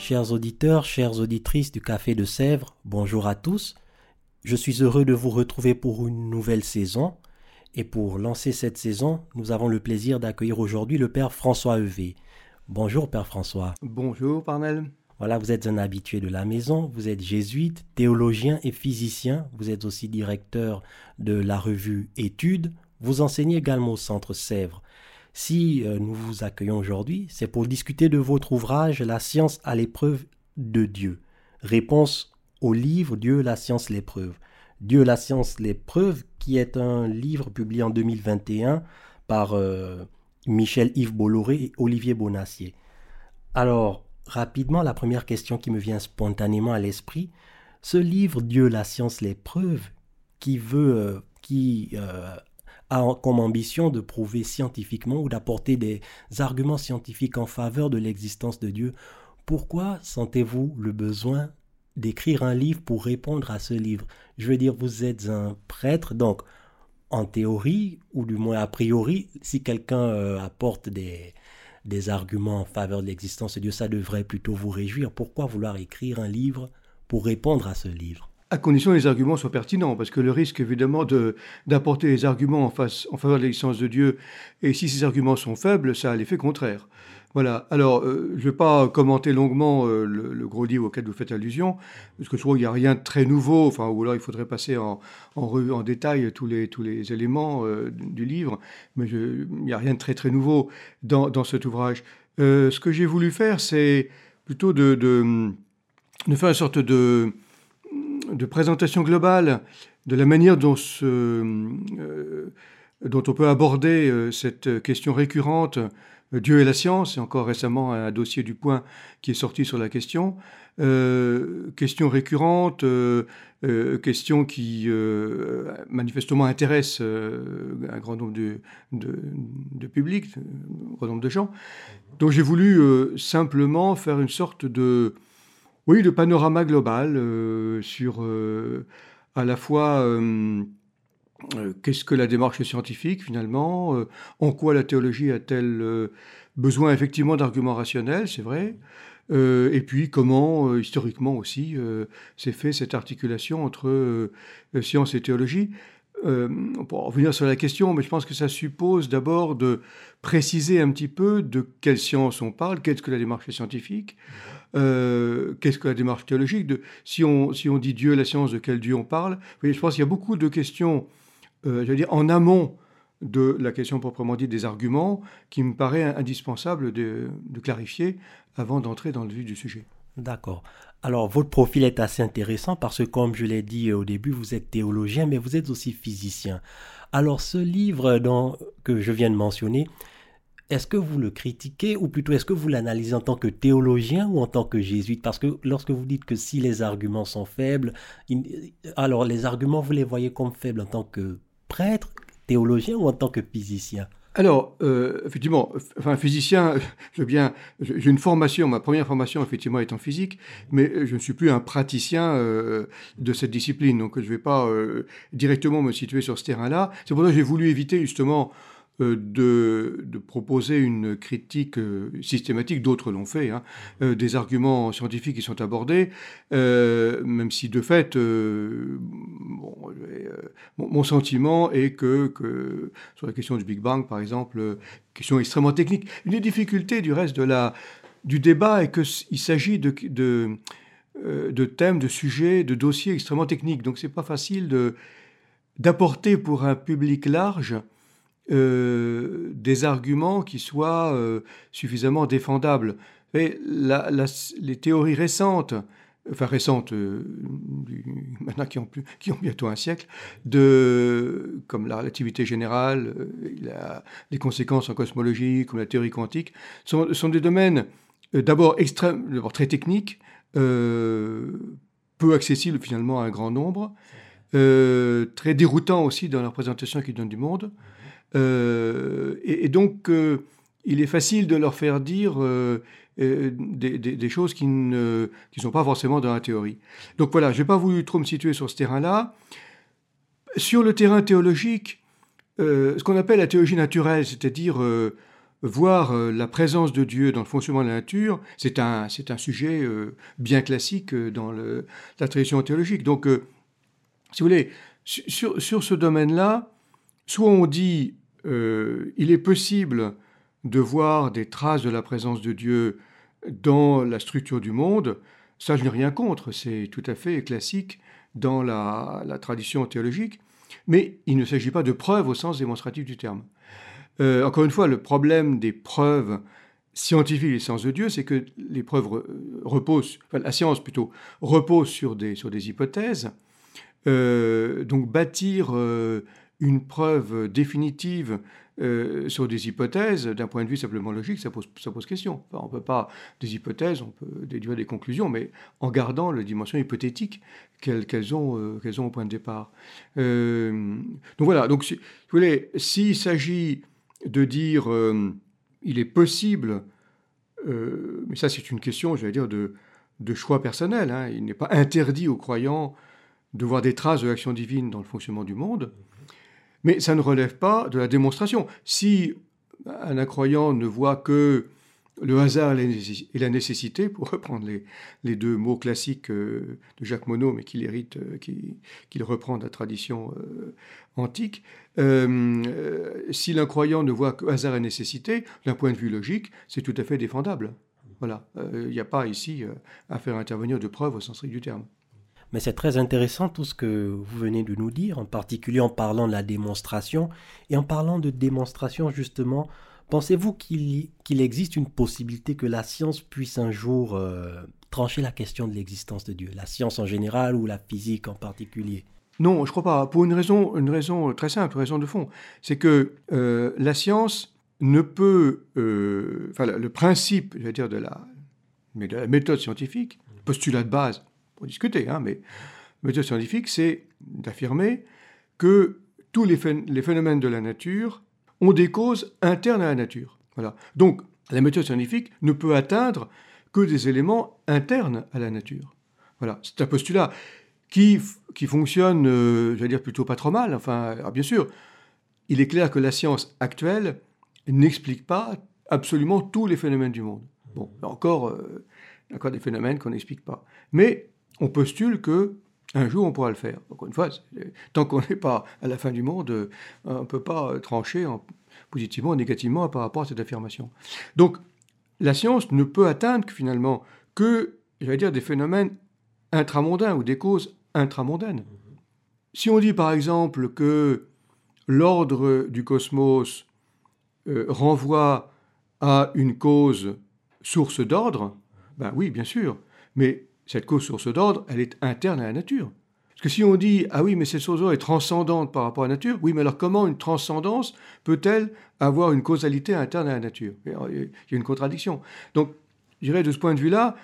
Chers auditeurs, chères auditrices du Café de Sèvres, bonjour à tous. Je suis heureux de vous retrouver pour une nouvelle saison. Et pour lancer cette saison, nous avons le plaisir d'accueillir aujourd'hui le Père François Evé. Bonjour Père François. Bonjour Parnell. Voilà, vous êtes un habitué de la maison, vous êtes jésuite, théologien et physicien, vous êtes aussi directeur de la revue Études, vous enseignez également au Centre Sèvres. Si euh, nous vous accueillons aujourd'hui, c'est pour discuter de votre ouvrage La science à l'épreuve de Dieu. Réponse au livre Dieu, la science, l'épreuve. Dieu, la science, l'épreuve, qui est un livre publié en 2021 par euh, Michel Yves Bolloré et Olivier Bonacier. Alors, rapidement la première question qui me vient spontanément à l'esprit. Ce livre Dieu, la science, les preuves, qui veut, euh, qui a comme ambition de prouver scientifiquement ou d'apporter des arguments scientifiques en faveur de l'existence de Dieu, pourquoi sentez-vous le besoin d'écrire un livre pour répondre à ce livre? Je veux dire, vous êtes un prêtre, donc en théorie, ou du moins a priori, si quelqu'un euh, apporte des, des arguments en faveur de l'existence de Dieu, ça devrait plutôt vous réjouir. Pourquoi vouloir écrire un livre pour répondre à ce livre? À condition que les arguments soient pertinents, parce que le risque évidemment d'apporter des arguments en, face, en faveur de l'existence de Dieu, et si ces arguments sont faibles, ça a l'effet contraire. Voilà. Alors, euh, je ne vais pas commenter longuement euh, le, gros livre auquel vous faites allusion, parce que je trouve qu'il n'y a rien de très nouveau, enfin, ou alors il faudrait passer en, en, en détail tous les, tous les éléments euh, du livre, mais il n'y a rien de très très nouveau dans, dans cet ouvrage. ce que j'ai voulu faire, c'est plutôt de, de, de, faire une sorte de, de présentation globale de la manière dont dont on peut aborder cette question récurrente Dieu et la science, et encore récemment un dossier du point qui est sorti sur la question. Euh, question récurrente, euh, euh, question qui manifestement intéresse un grand nombre de, de, publics, un grand nombre de gens. Donc j'ai voulu simplement faire une sorte de, oui, de panorama global sur à la fois euh, qu'est-ce que la démarche scientifique finalement euh, En quoi la théologie a-t-elle euh, besoin effectivement d'arguments rationnels, c'est vrai Et puis comment, historiquement aussi, s'est fait cette articulation entre science et théologie on pourra revenir sur la question, mais je pense que ça suppose d'abord de préciser un petit peu de quelle science on parle, qu'est-ce que la démarche scientifique, qu'est-ce que la démarche théologique. Si, on, si on dit Dieu, la science, de quel Dieu on parle Je pense qu'il y a beaucoup de questions euh, je veux dire, en amont de la question proprement dite des arguments, qui me paraît indispensable de, clarifier avant d'entrer dans le vif du sujet. D'accord. Alors, votre profil est assez intéressant parce que, comme je l'ai dit au début, vous êtes théologien, mais vous êtes aussi physicien. Alors, ce livre dont, que je viens de mentionner, est-ce que vous le critiquez ou plutôt est-ce que vous l'analysez en tant que théologien ou en tant que jésuite? Parce que lorsque vous dites que si les arguments sont faibles, alors les arguments, vous les voyez comme faibles en tant que prêtre, théologien ou en tant que physicien? Alors, euh, effectivement, enfin, physicien, je bien, j'ai une formation, ma première formation, effectivement, est en physique, mais je ne suis plus un praticien euh, de cette discipline, donc je ne vais pas euh, directement me situer sur ce terrain-là. C'est pour ça que j'ai voulu éviter, justement, euh, de, proposer une critique euh, systématique, d'autres l'ont fait, hein, euh, des arguments scientifiques qui sont abordés, même si de fait, mon, sentiment est que, sur la question du Big Bang, par exemple, question extrêmement technique, une des difficultés du reste de la, du débat est qu'il s'agit de, de, thèmes, de sujets, de dossiers extrêmement techniques. Donc c'est pas facile d'apporter pour un public large euh, des arguments qui soient euh, suffisamment défendables. les théories récentes enfin récentes, maintenant qui ont, bientôt un siècle, de, comme la relativité générale, les conséquences en cosmologie, comme la théorie quantique, sont, sont des domaines d'abord très techniques, peu accessibles finalement à un grand nombre, très déroutants aussi dans la représentation qu'ils donnent du monde. et, donc, il est facile de leur faire dire euh, des, choses qui ne qui sont pas forcément dans la théorie. Donc voilà, je n'ai pas voulu trop me situer sur ce terrain-là. Sur le terrain théologique, euh, ce qu'on appelle la théologie naturelle, c'est-à-dire euh, voir la présence de Dieu dans le fonctionnement de la nature, c'est un, sujet bien classique dans la tradition théologique. Donc, si vous voulez, sur, ce domaine-là, soit on dit il est possible de voir des traces de la présence de Dieu dans la structure du monde, ça je n'ai rien contre, c'est tout à fait classique dans la, tradition théologique, mais il ne s'agit pas de preuves au sens démonstratif du terme. Euh, encore une fois, le problème des preuves scientifiques des sciences de Dieu, c'est que les preuves reposent, la science plutôt, repose sur des, sur des hypothèses. Euh, donc bâtir euh, une preuve définitive euh, sur des hypothèses, d'un point de vue simplement logique, ça pose, ça pose question. on ne peut pas, des hypothèses, on peut déduire des conclusions, mais en gardant la dimension hypothétique qu'elles ont, qu'elles ont au point de départ. Donc voilà, donc si, vous voulez, s'il s'agit de dire il est possible, mais ça c'est une question, je vais dire, de, de choix personnel, hein, il n'est pas interdit aux croyants de voir des traces de l'action divine dans le fonctionnement du monde. Mais ça ne relève pas de la démonstration. Si un incroyant ne voit que le hasard et la nécessité, pour reprendre les, deux mots classiques euh, de Jacques Monod, mais qu'il hérite, euh, qu'il reprend de la tradition euh, antique, si l'incroyant ne voit que hasard et nécessité, d'un point de vue logique, c'est tout à fait défendable. Voilà, il n'y a pas ici à faire intervenir de preuves au sens strict du terme. Mais c'est très intéressant tout ce que vous venez de nous dire, en particulier en parlant de la démonstration. Et en parlant de démonstration, justement, pensez-vous qu'il existe une possibilité que la science puisse un jour euh, trancher la question de l'existence de Dieu La science en général ou la physique en particulier? Non, je ne crois pas. Pour une raison, une raison très simple, une raison de fond. C'est que euh, la science ne peut... Euh, enfin, le principe, je vais dire, de la, de la méthode scientifique, postulat de base, discuter, hein, mais la méthode scientifique, c'est d'affirmer que tous les, phénomènes de la nature ont des causes internes à la nature. Donc, la méthode scientifique ne peut atteindre que des éléments internes à la nature. Voilà, c'est un postulat qui, qui fonctionne, euh, je vais dire, plutôt pas trop mal. Enfin, bien sûr, il est clair que la science actuelle n'explique pas absolument tous les phénomènes du monde. Bon, encore, euh, encore des phénomènes qu'on n'explique pas. Mais on postule que un jour on pourra le faire. Encore une fois, tant qu'on n'est pas à la fin du monde, euh, on ne peut pas trancher positivement ou négativement par rapport à cette affirmation. Donc, la science ne peut atteindre finalement que, j'allais dire, des phénomènes intramondains ou des causes intramondaines. Si on dit par exemple que l'ordre du cosmos euh, renvoie à une cause source d'ordre, ben oui, bien sûr, mais cette cause source d'ordre, elle est interne à la nature. Parce que si on dit, ah oui, mais cette source d'ordre est transcendante par rapport à la nature, oui, mais alors comment une transcendance peut-elle avoir une causalité interne à la nature? Il y a une contradiction. Donc, je dirais, de ce point de vue-là,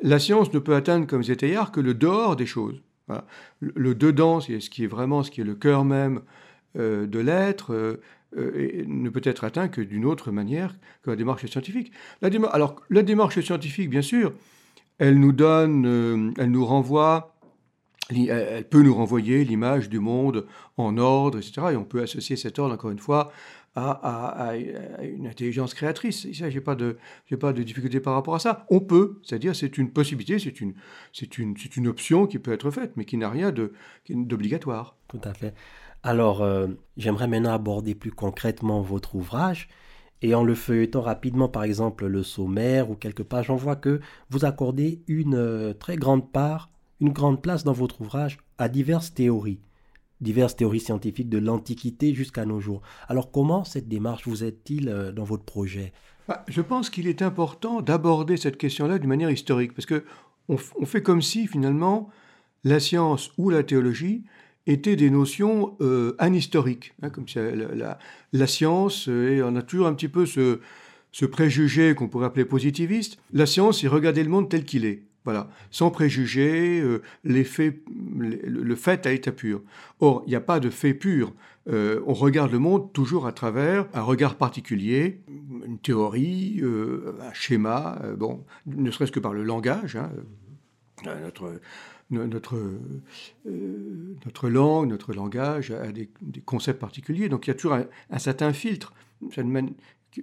la science ne peut atteindre, comme Zétaillard, que le dehors des choses. Le, dedans, c'est ce qui est vraiment, ce qui est le cœur même euh, de l'être, euh, euh, ne peut être atteint que d'une autre manière que la démarche scientifique. La alors, la démarche scientifique, bien sûr, elle nous donne, euh, elle nous renvoie, elle peut nous renvoyer l'image du monde en ordre, etc. Et on peut associer cet ordre, encore une fois, à, une intelligence créatrice. Ça, j'ai pas de, pas de difficulté par rapport à ça. On peut, c'est-à-dire c'est une possibilité, c'est une, c'est une, c'est une option qui peut être faite, mais qui n'a rien de, d'obligatoire. Tout à fait. Alors, euh, j'aimerais maintenant aborder plus concrètement votre ouvrage. Et en le feuilletant rapidement, par exemple, le sommaire ou quelques pages, on voit que vous accordez une euh, très grande part, une grande place dans votre ouvrage à diverses théories, diverses théories scientifiques de l'Antiquité jusqu'à nos jours. Alors comment cette démarche vous aide-t-il euh, dans votre projet? Bah, Je pense qu'il est important d'aborder cette question-là d'une manière historique, parce que on, fait comme si finalement la science ou la théologie étaient des notions euh, anhistoriques, hein, comme la, science, et on a toujours un petit peu ce, préjugé qu'on pourrait appeler positiviste, la science, c'est regarder le monde tel qu'il est. Voilà, sans préjugés, euh, le, fait à état pur. Or, il n'y a pas de fait pur. Euh, on regarde le monde toujours à travers un regard particulier, une théorie, euh, un schéma, bon, ne serait-ce que par le langage. Hein, notre, notre, notre langue, notre langage a des, concepts particuliers. Donc il y a toujours un, certain filtre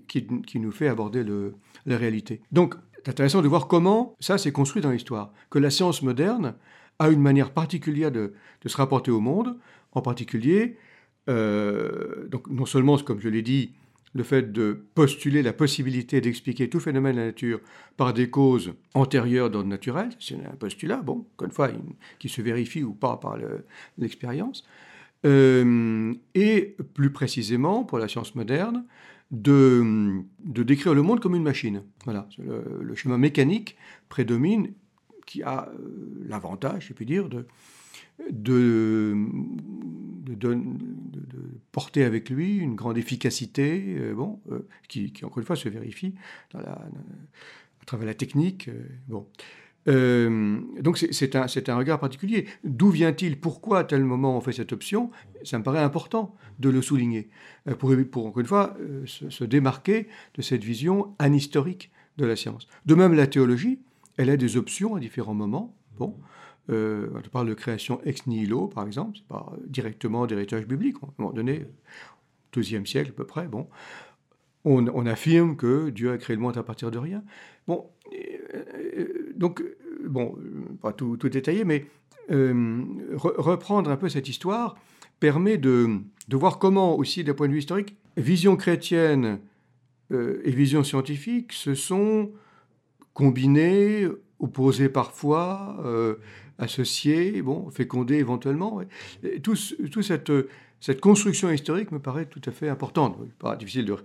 qui, qui, nous fait aborder le, la réalité. Donc c'est intéressant de voir comment ça s'est construit dans l'histoire. Que la science moderne a une manière particulière de, se rapporter au monde, en particulier, euh, donc non seulement, comme je l'ai dit, le fait de postuler la possibilité d'expliquer tout phénomène de la nature par des causes antérieures d'ordre naturel, c'est un postulat, bon, encore une fois, qui se vérifie ou pas par l'expérience, euh, et plus précisément, pour la science moderne, de, de décrire le monde comme une machine. Voilà, le, schéma mécanique prédomine, qui a euh, l'avantage, je puis dire, de, de, porter avec lui une grande efficacité, euh, bon, euh, qui, encore une fois, se vérifie à travers la technique. bon. Euh, donc c'est un, un, regard particulier. D'où vient-il? Pourquoi à tel moment on fait cette option? Ça me paraît important de le souligner, pour, pour encore une fois se, démarquer de cette vision anhistorique de la science. De même, la théologie, elle a des options à différents moments. Bon, euh, on parle de création ex nihilo, par exemple, pas directement d'héritage biblique. À un moment donné, deuxième siècle à peu près, bon, on, affirme que Dieu a créé le monde à partir de rien. Bon, donc, bon, pas tout, détaillé, mais euh, reprendre un peu cette histoire permet de, voir comment, aussi d'un point de vue historique, vision chrétienne euh, et vision scientifique se sont combinées, opposées parfois, euh, associées, bon, fécondées éventuellement. tout, tout, cette, cette construction historique me paraît tout à fait importante. Pas difficile de,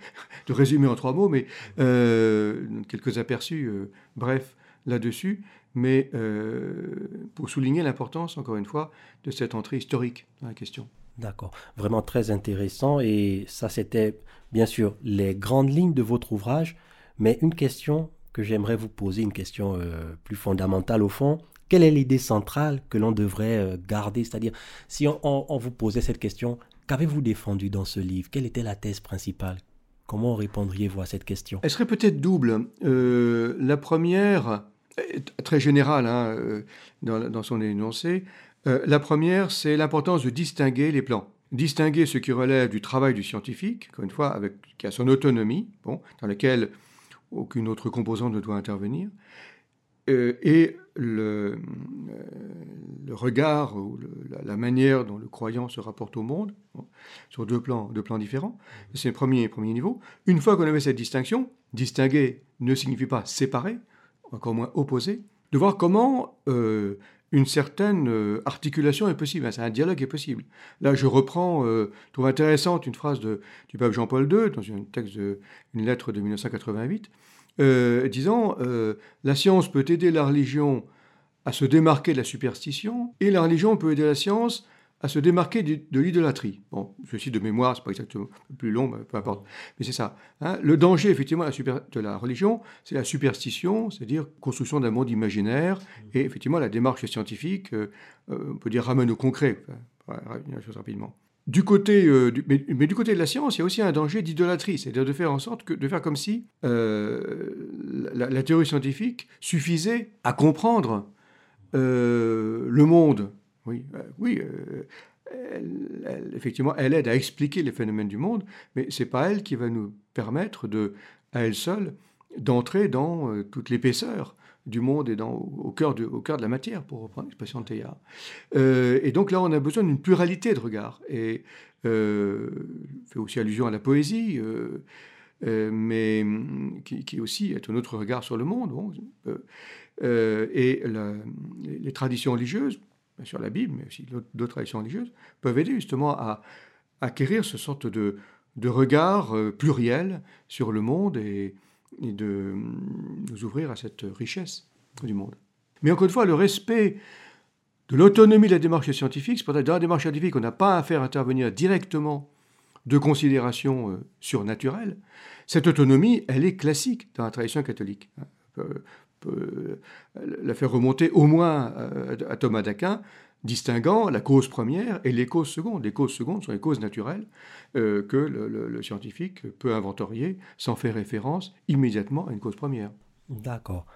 de résumer en trois mots, mais quelques aperçus brefs là-dessus, mais euh, pour souligner l'importance, encore une fois, de cette entrée historique dans la question. D'accord, vraiment très intéressant. Et ça, c'était bien sûr les grandes lignes de votre ouvrage, mais une question que j'aimerais vous poser, une question euh, plus fondamentale au fond. Quelle est l'idée centrale que l'on devrait euh, garder? C'est-à-dire, si on, vous posait cette question, qu'avez-vous défendu dans ce livre? Quelle était la thèse principale? Comment répondriez-vous à cette question? Elle serait peut-être double. la première, très générale hein, euh, dans, son énoncé. Euh, la première, c'est l'importance de distinguer les plans. Distinguer ce qui relève du travail du scientifique, encore une fois, avec, qui a son autonomie, bon, dans laquelle aucune autre composante ne doit intervenir, euh, et le, le, regard ou la, manière dont le croyant se rapporte au monde, sur deux plans, deux plans différents. C'est le premier, premier niveau. Une fois qu'on avait cette distinction, distinguer ne signifie pas séparer, encore moins opposé, de voir comment euh, une certaine euh, articulation est possible, un dialogue est possible. Là, je reprends, euh, trouve intéressante une phrase du pape Jean-Paul II dans une lettre de 1988, disant La science peut aider la religion à se démarquer de la superstition, et la religion peut aider la science à se démarquer de, l'idolâtrie. Bon, ceci de mémoire, c'est pas exactement plus long, mais peu importe. Mais c'est ça. Hein. Le danger, effectivement, de la religion, c'est la superstition, c'est-à-dire construction d'un monde imaginaire, et effectivement, la démarche scientifique, euh, euh, on peut dire, ramène au concret. Chose rapidement. Du côté, euh, mais, du côté de la science, il y a aussi un danger d'idolâtrie, c'est-à-dire de faire en sorte que, de faire comme si la, la, théorie scientifique suffisait à comprendre le monde. Oui, euh, oui euh, effectivement, elle aide à expliquer les phénomènes du monde, mais c'est pas elle qui va nous permettre de, à elle seule, d'entrer dans euh, toute l'épaisseur du monde et au, cœur de, la matière, pour reprendre l'expression de Théa. et donc là, on a besoin d'une pluralité de regards. Et euh, fait aussi allusion à la poésie, mais qui, aussi est un autre regard sur le monde. et les traditions religieuses, bien sûr la Bible, mais aussi d'autres traditions religieuses, peuvent aider justement à acquérir ce sorte de, de regard euh, pluriel sur le monde et, de nous ouvrir à cette richesse du monde. Mais encore une fois, le respect de l'autonomie de la démarche scientifique, c'est dans la démarche scientifique, on n'a pas à faire intervenir directement de considérations euh, surnaturelles. Cette autonomie, elle est classique dans la tradition catholique. On peut, la faire remonter au moins à Thomas d'Aquin, distinguant la cause première et les causes secondes. Les causes secondes sont les causes naturelles euh, que le, scientifique peut inventorier sans faire référence immédiatement à une cause première. D'accord.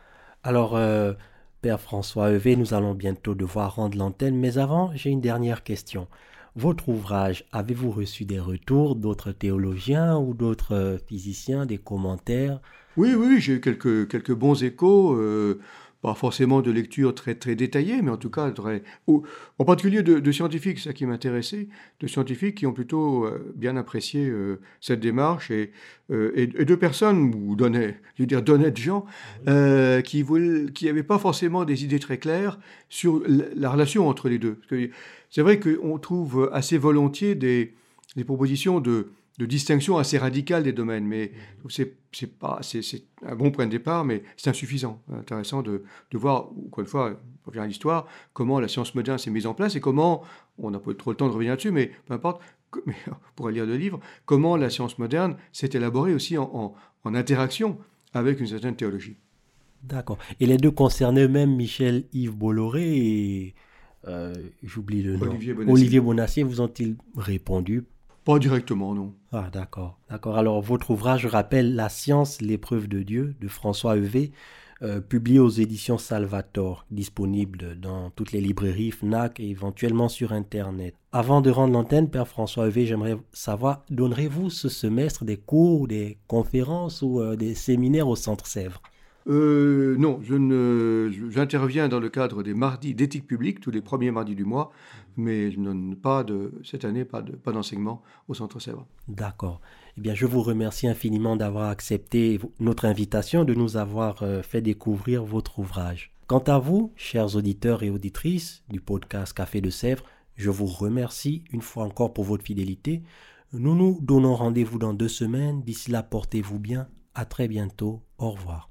Alors, euh, Père François Evé, nous allons bientôt devoir rendre l'antenne, mais avant, j'ai une dernière question. Votre ouvrage, avez-vous reçu des retours d'autres théologiens ou d'autres euh, physiciens, des commentaires? Oui, oui, j'ai eu quelques, quelques bons échos pas forcément de lecture très, très détaillée, mais en tout cas, très, en particulier de, scientifiques, ça qui m'intéressait, de scientifiques qui ont plutôt euh, bien apprécié euh, cette démarche et, euh, et, de personnes, ou d'honnêtes, je veux dire d'honnêtes gens, qui n'avaient qui pas forcément des idées très claires sur la, relation entre les deux. C'est vrai qu'on trouve assez volontiers des, des propositions de de distinction assez radicale des domaines. Mais c'est pas c'est un bon point de départ, mais c'est insuffisant. Intéressant de, de, voir, encore une fois, pour revient à l'histoire, comment la science moderne s'est mise en place et comment, on n'a pas trop le temps de revenir là-dessus, mais peu importe, mais on pourrait lire le livre, comment la science moderne s'est élaborée aussi en, en, interaction avec une certaine théologie. D'accord. Et les deux concernaient eux-mêmes Michel Yves Bolloré et euh, j'oublie le nom. Olivier Bonacier. Olivier Bonacier vous ont-ils répondu pas directement, non. Ah, d'accord. D'accord. Alors, votre ouvrage rappelle La science, l'épreuve de Dieu de François Evé, euh, publié aux éditions Salvator, disponible dans toutes les librairies, FNAC et éventuellement sur Internet. Avant de rendre l'antenne, Père François Evé, j'aimerais savoir, donnerez-vous ce semestre des cours, des conférences ou euh, des séminaires au Centre Sèvres? Euh, non, je ne, j'interviens dans le cadre des mardis d'éthique publique, tous les premiers mardis du mois, mais je ne pas de, cette année, pas, de, pas d'enseignement au Centre Sèvres. D'accord. Eh bien, je vous remercie infiniment d'avoir accepté notre invitation, de nous avoir euh, fait découvrir votre ouvrage. Quant à vous, chers auditeurs et auditrices du podcast Café de Sèvres, je vous remercie une fois encore pour votre fidélité. Nous nous donnons rendez-vous dans deux semaines. D'ici là, portez-vous bien. À très bientôt. Au revoir.